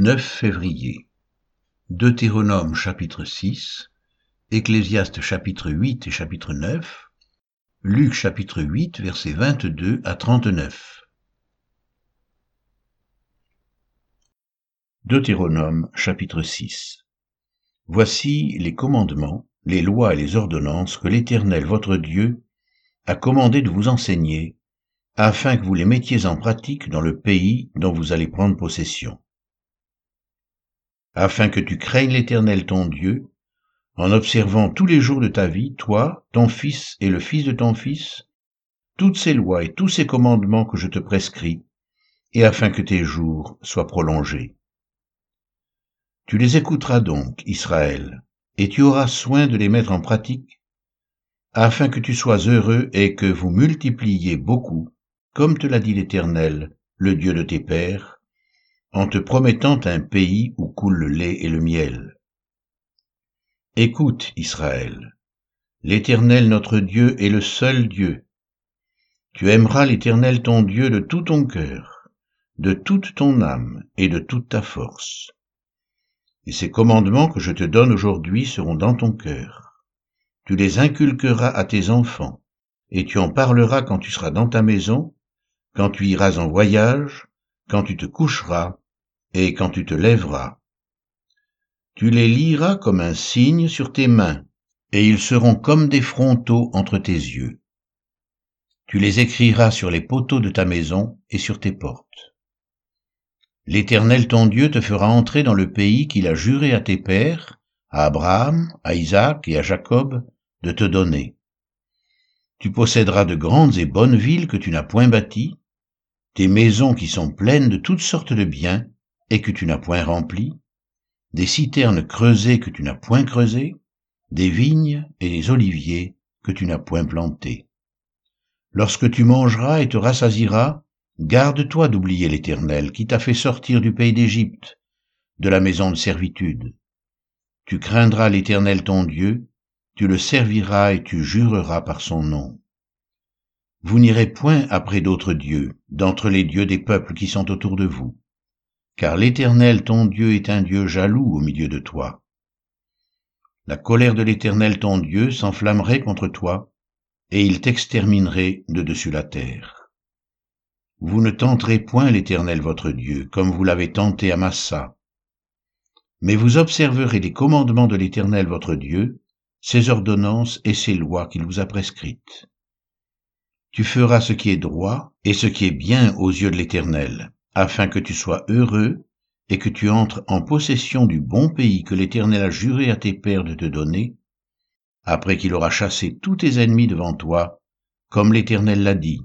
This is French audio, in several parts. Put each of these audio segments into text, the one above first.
9 février. Deutéronome chapitre 6, Ecclésiaste chapitre 8 et chapitre 9, Luc chapitre 8 versets 22 à 39. Deutéronome chapitre 6. Voici les commandements, les lois et les ordonnances que l'Éternel votre Dieu a commandé de vous enseigner, afin que vous les mettiez en pratique dans le pays dont vous allez prendre possession afin que tu craignes l'Éternel ton Dieu, en observant tous les jours de ta vie, toi, ton fils et le fils de ton fils, toutes ces lois et tous ces commandements que je te prescris, et afin que tes jours soient prolongés. Tu les écouteras donc, Israël, et tu auras soin de les mettre en pratique, afin que tu sois heureux et que vous multipliez beaucoup, comme te l'a dit l'Éternel, le Dieu de tes pères, en te promettant un pays où coule le lait et le miel. Écoute, Israël, l'Éternel notre Dieu est le seul Dieu. Tu aimeras l'Éternel ton Dieu de tout ton cœur, de toute ton âme et de toute ta force. Et ces commandements que je te donne aujourd'hui seront dans ton cœur. Tu les inculqueras à tes enfants, et tu en parleras quand tu seras dans ta maison, quand tu iras en voyage, quand tu te coucheras et quand tu te lèveras. Tu les liras comme un signe sur tes mains, et ils seront comme des frontaux entre tes yeux. Tu les écriras sur les poteaux de ta maison et sur tes portes. L'Éternel ton Dieu te fera entrer dans le pays qu'il a juré à tes pères, à Abraham, à Isaac et à Jacob, de te donner. Tu posséderas de grandes et bonnes villes que tu n'as point bâties, des maisons qui sont pleines de toutes sortes de biens et que tu n'as point remplies, des citernes creusées que tu n'as point creusées, des vignes et des oliviers que tu n'as point plantés. Lorsque tu mangeras et te rassasiras, garde-toi d'oublier l'Éternel qui t'a fait sortir du pays d'Égypte, de la maison de servitude. Tu craindras l'Éternel ton Dieu, tu le serviras et tu jureras par son nom. Vous n'irez point après d'autres dieux, d'entre les dieux des peuples qui sont autour de vous, car l'Éternel ton Dieu est un Dieu jaloux au milieu de toi. La colère de l'Éternel ton Dieu s'enflammerait contre toi, et il t'exterminerait de dessus la terre. Vous ne tenterez point l'Éternel votre Dieu, comme vous l'avez tenté à Massa. Mais vous observerez les commandements de l'Éternel votre Dieu, ses ordonnances et ses lois qu'il vous a prescrites tu feras ce qui est droit et ce qui est bien aux yeux de l'Éternel, afin que tu sois heureux et que tu entres en possession du bon pays que l'Éternel a juré à tes pères de te donner, après qu'il aura chassé tous tes ennemis devant toi, comme l'Éternel l'a dit.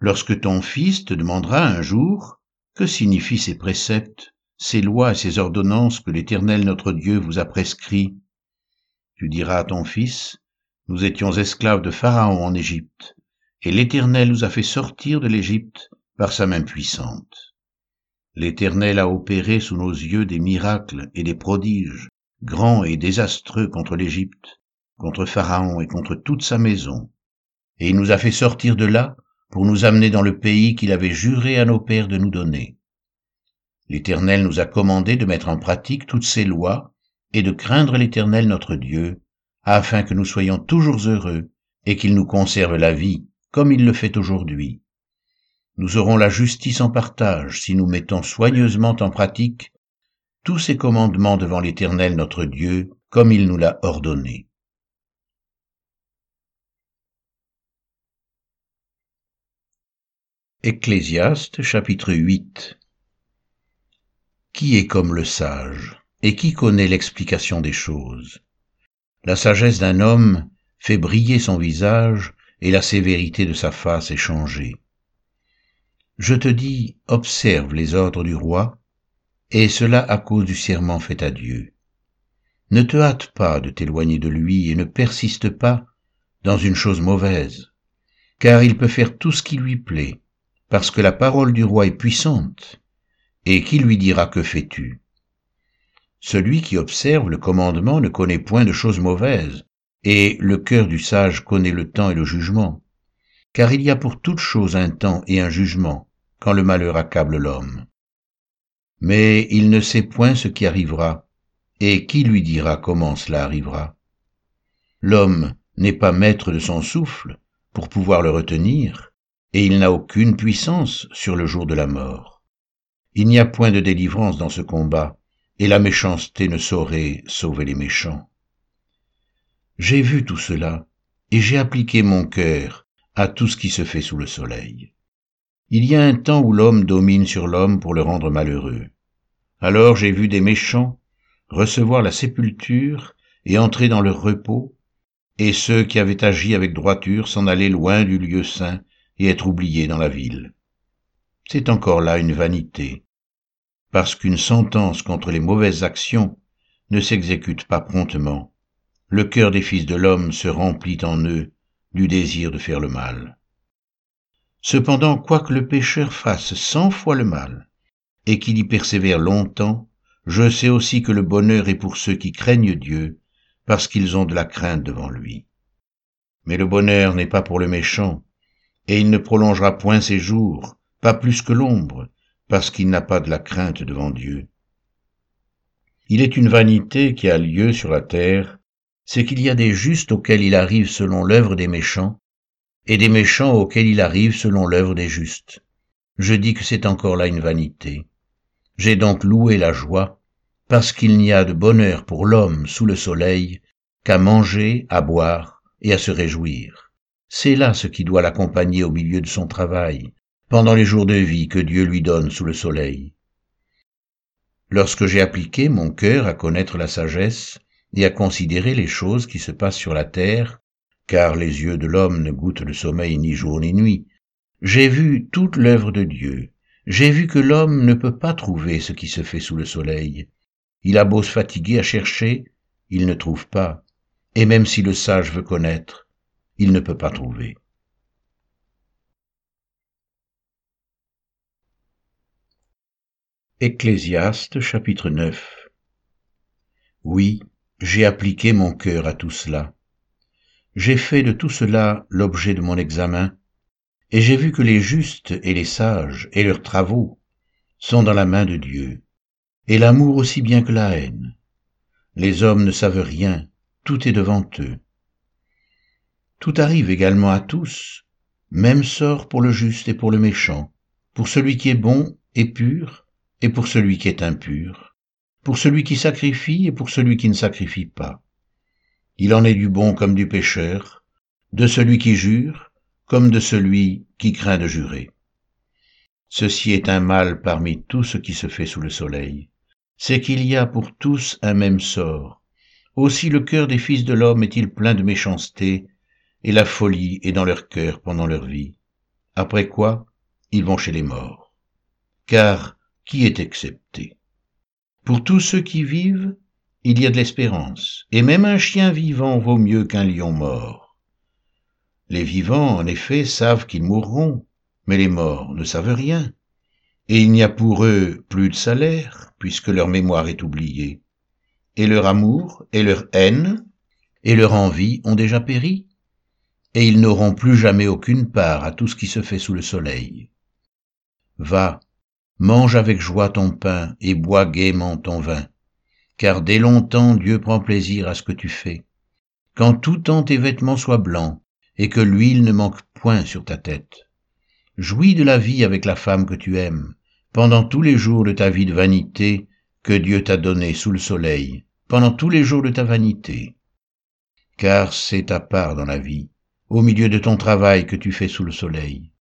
Lorsque ton fils te demandera un jour, que signifient ces préceptes, ces lois et ces ordonnances que l'Éternel notre Dieu vous a prescrits, tu diras à ton fils, nous étions esclaves de Pharaon en Égypte, et l'Éternel nous a fait sortir de l'Égypte par sa main puissante. L'Éternel a opéré sous nos yeux des miracles et des prodiges, grands et désastreux contre l'Égypte, contre Pharaon et contre toute sa maison. Et il nous a fait sortir de là pour nous amener dans le pays qu'il avait juré à nos pères de nous donner. L'Éternel nous a commandé de mettre en pratique toutes ces lois et de craindre l'Éternel notre Dieu afin que nous soyons toujours heureux et qu'il nous conserve la vie, comme il le fait aujourd'hui. Nous aurons la justice en partage si nous mettons soigneusement en pratique tous ces commandements devant l'Éternel notre Dieu, comme il nous l'a ordonné. Ecclésiaste chapitre 8 Qui est comme le sage, et qui connaît l'explication des choses? La sagesse d'un homme fait briller son visage et la sévérité de sa face est changée. Je te dis, observe les ordres du roi, et cela à cause du serment fait à Dieu. Ne te hâte pas de t'éloigner de lui et ne persiste pas dans une chose mauvaise, car il peut faire tout ce qui lui plaît, parce que la parole du roi est puissante. Et qui lui dira que fais-tu? Celui qui observe le commandement ne connaît point de choses mauvaises, et le cœur du sage connaît le temps et le jugement. Car il y a pour toute chose un temps et un jugement, quand le malheur accable l'homme. Mais il ne sait point ce qui arrivera, et qui lui dira comment cela arrivera L'homme n'est pas maître de son souffle pour pouvoir le retenir, et il n'a aucune puissance sur le jour de la mort. Il n'y a point de délivrance dans ce combat, et la méchanceté ne saurait sauver les méchants. J'ai vu tout cela, et j'ai appliqué mon cœur à tout ce qui se fait sous le soleil. Il y a un temps où l'homme domine sur l'homme pour le rendre malheureux. Alors j'ai vu des méchants recevoir la sépulture et entrer dans leur repos, et ceux qui avaient agi avec droiture s'en aller loin du lieu saint et être oubliés dans la ville. C'est encore là une vanité, parce qu'une sentence contre les mauvaises actions ne s'exécute pas promptement. Le cœur des fils de l'homme se remplit en eux du désir de faire le mal. Cependant, quoique le pécheur fasse cent fois le mal, et qu'il y persévère longtemps, je sais aussi que le bonheur est pour ceux qui craignent Dieu, parce qu'ils ont de la crainte devant lui. Mais le bonheur n'est pas pour le méchant, et il ne prolongera point ses jours, pas plus que l'ombre, parce qu'il n'a pas de la crainte devant Dieu. Il est une vanité qui a lieu sur la terre, c'est qu'il y a des justes auxquels il arrive selon l'œuvre des méchants, et des méchants auxquels il arrive selon l'œuvre des justes. Je dis que c'est encore là une vanité. J'ai donc loué la joie, parce qu'il n'y a de bonheur pour l'homme sous le soleil qu'à manger, à boire et à se réjouir. C'est là ce qui doit l'accompagner au milieu de son travail, pendant les jours de vie que Dieu lui donne sous le soleil. Lorsque j'ai appliqué mon cœur à connaître la sagesse et à considérer les choses qui se passent sur la terre, car les yeux de l'homme ne goûtent le sommeil ni jour ni nuit, j'ai vu toute l'œuvre de Dieu, j'ai vu que l'homme ne peut pas trouver ce qui se fait sous le soleil, il a beau se fatiguer à chercher, il ne trouve pas, et même si le sage veut connaître, il ne peut pas trouver. Ecclésiaste chapitre 9 Oui, j'ai appliqué mon cœur à tout cela. J'ai fait de tout cela l'objet de mon examen, et j'ai vu que les justes et les sages et leurs travaux sont dans la main de Dieu et l'amour aussi bien que la haine. Les hommes ne savent rien, tout est devant eux. Tout arrive également à tous, même sort pour le juste et pour le méchant, pour celui qui est bon et pur, et pour celui qui est impur, pour celui qui sacrifie et pour celui qui ne sacrifie pas. Il en est du bon comme du pécheur, de celui qui jure, comme de celui qui craint de jurer. Ceci est un mal parmi tout ce qui se fait sous le soleil c'est qu'il y a pour tous un même sort. Aussi le cœur des fils de l'homme est-il plein de méchanceté, et la folie est dans leur cœur pendant leur vie. Après quoi, ils vont chez les morts. Car qui est excepté Pour tous ceux qui vivent, il y a de l'espérance, et même un chien vivant vaut mieux qu'un lion mort. Les vivants, en effet, savent qu'ils mourront, mais les morts ne savent rien et il n'y a pour eux plus de salaire, puisque leur mémoire est oubliée. Et leur amour, et leur haine, et leur envie ont déjà péri, et ils n'auront plus jamais aucune part à tout ce qui se fait sous le soleil. Va, mange avec joie ton pain, et bois gaiement ton vin, car dès longtemps Dieu prend plaisir à ce que tu fais. Quand tout temps tes vêtements soient blancs, et que l'huile ne manque point sur ta tête. Jouis de la vie avec la femme que tu aimes, pendant tous les jours de ta vie de vanité que Dieu t'a donné sous le soleil, pendant tous les jours de ta vanité. Car c'est ta part dans la vie, au milieu de ton travail que tu fais sous le soleil.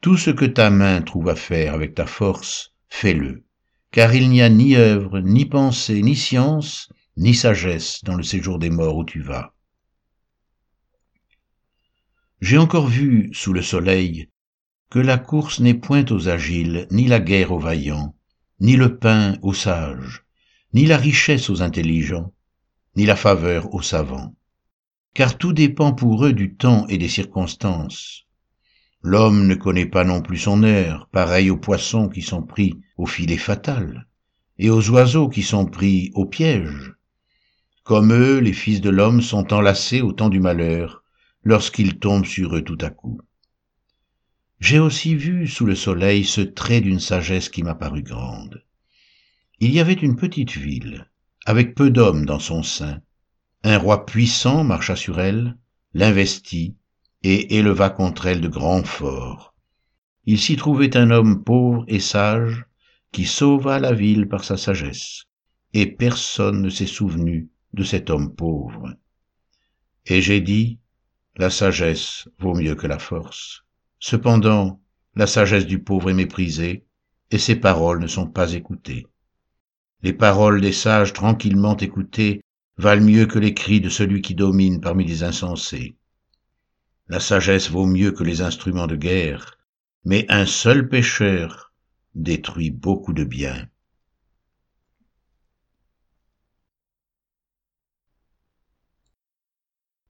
Tout ce que ta main trouve à faire avec ta force, fais-le, car il n'y a ni œuvre, ni pensée, ni science, ni sagesse dans le séjour des morts où tu vas. J'ai encore vu, sous le soleil, que la course n'est point aux agiles, ni la guerre aux vaillants, ni le pain aux sages, ni la richesse aux intelligents, ni la faveur aux savants. Car tout dépend pour eux du temps et des circonstances. L'homme ne connaît pas non plus son heure, pareil aux poissons qui sont pris au filet fatal, et aux oiseaux qui sont pris au piège. Comme eux, les fils de l'homme sont enlacés au temps du malheur, lorsqu'ils tombent sur eux tout à coup. J'ai aussi vu sous le soleil ce trait d'une sagesse qui m'a paru grande. Il y avait une petite ville, avec peu d'hommes dans son sein. Un roi puissant marcha sur elle, l'investit, et éleva contre elle de grands forts. Il s'y trouvait un homme pauvre et sage, qui sauva la ville par sa sagesse, et personne ne s'est souvenu de cet homme pauvre. Et j'ai dit, la sagesse vaut mieux que la force. Cependant, la sagesse du pauvre est méprisée, et ses paroles ne sont pas écoutées. Les paroles des sages tranquillement écoutées valent mieux que les cris de celui qui domine parmi les insensés. La sagesse vaut mieux que les instruments de guerre, mais un seul pécheur détruit beaucoup de biens.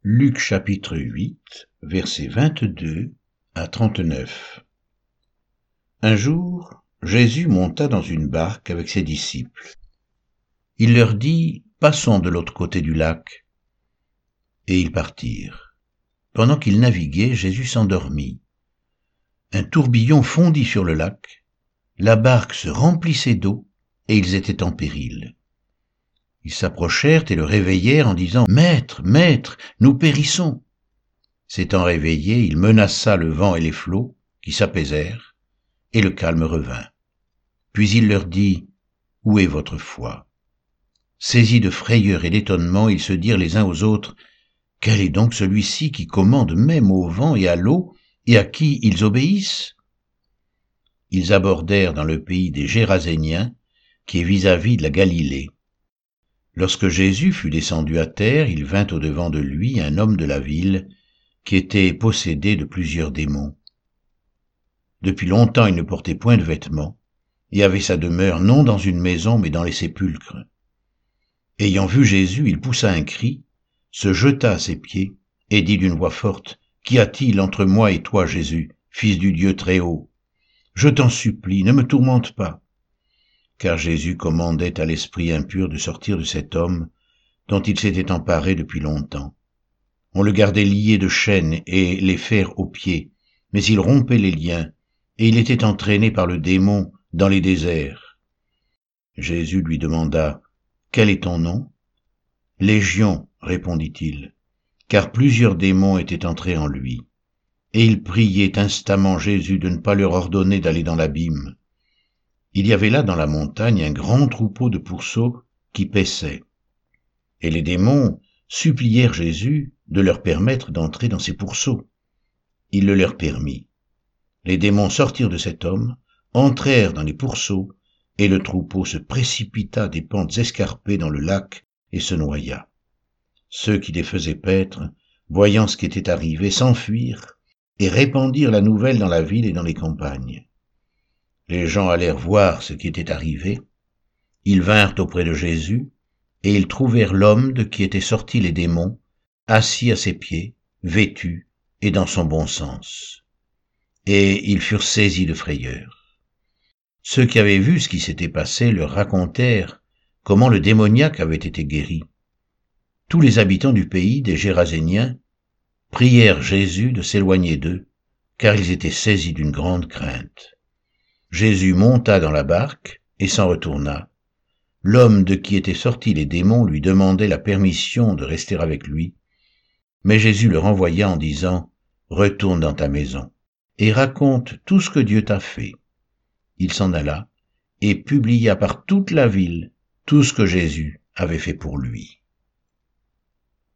Luc chapitre 8, versets 22 à 39 Un jour, Jésus monta dans une barque avec ses disciples. Il leur dit, Passons de l'autre côté du lac. Et ils partirent. Pendant qu'ils naviguaient, Jésus s'endormit. Un tourbillon fondit sur le lac, la barque se remplissait d'eau, et ils étaient en péril. Ils s'approchèrent et le réveillèrent en disant Maître, maître, nous périssons. S'étant réveillé, il menaça le vent et les flots, qui s'apaisèrent, et le calme revint. Puis il leur dit Où est votre foi? Saisis de frayeur et d'étonnement, ils se dirent les uns aux autres Quel est donc celui-ci qui commande même au vent et à l'eau, et à qui ils obéissent? Ils abordèrent dans le pays des Géraséniens, qui est vis-à-vis -vis de la Galilée. Lorsque Jésus fut descendu à terre, il vint au-devant de lui un homme de la ville, qui était possédé de plusieurs démons. Depuis longtemps il ne portait point de vêtements, et avait sa demeure non dans une maison, mais dans les sépulcres. Ayant vu Jésus, il poussa un cri, se jeta à ses pieds, et dit d'une voix forte, Qu'y a-t-il entre moi et toi, Jésus, fils du Dieu très haut Je t'en supplie, ne me tourmente pas car Jésus commandait à l'esprit impur de sortir de cet homme dont il s'était emparé depuis longtemps. On le gardait lié de chaînes et les fers aux pieds, mais il rompait les liens, et il était entraîné par le démon dans les déserts. Jésus lui demanda, Quel est ton nom? Légion, répondit-il, car plusieurs démons étaient entrés en lui. Et il priait instamment Jésus de ne pas leur ordonner d'aller dans l'abîme. Il y avait là dans la montagne un grand troupeau de pourceaux qui paissaient. Et les démons supplièrent Jésus de leur permettre d'entrer dans ces pourceaux. Il le leur permit. Les démons sortirent de cet homme, entrèrent dans les pourceaux, et le troupeau se précipita des pentes escarpées dans le lac et se noya. Ceux qui les faisaient paître, voyant ce qui était arrivé, s'enfuirent et répandirent la nouvelle dans la ville et dans les campagnes. Les gens allèrent voir ce qui était arrivé. Ils vinrent auprès de Jésus, et ils trouvèrent l'homme de qui étaient sortis les démons, assis à ses pieds, vêtu et dans son bon sens. Et ils furent saisis de frayeur. Ceux qui avaient vu ce qui s'était passé leur racontèrent comment le démoniaque avait été guéri. Tous les habitants du pays des Géraséniens prièrent Jésus de s'éloigner d'eux, car ils étaient saisis d'une grande crainte. Jésus monta dans la barque et s'en retourna. L'homme de qui étaient sortis les démons lui demandait la permission de rester avec lui, mais Jésus le renvoya en disant, Retourne dans ta maison et raconte tout ce que Dieu t'a fait. Il s'en alla et publia par toute la ville tout ce que Jésus avait fait pour lui.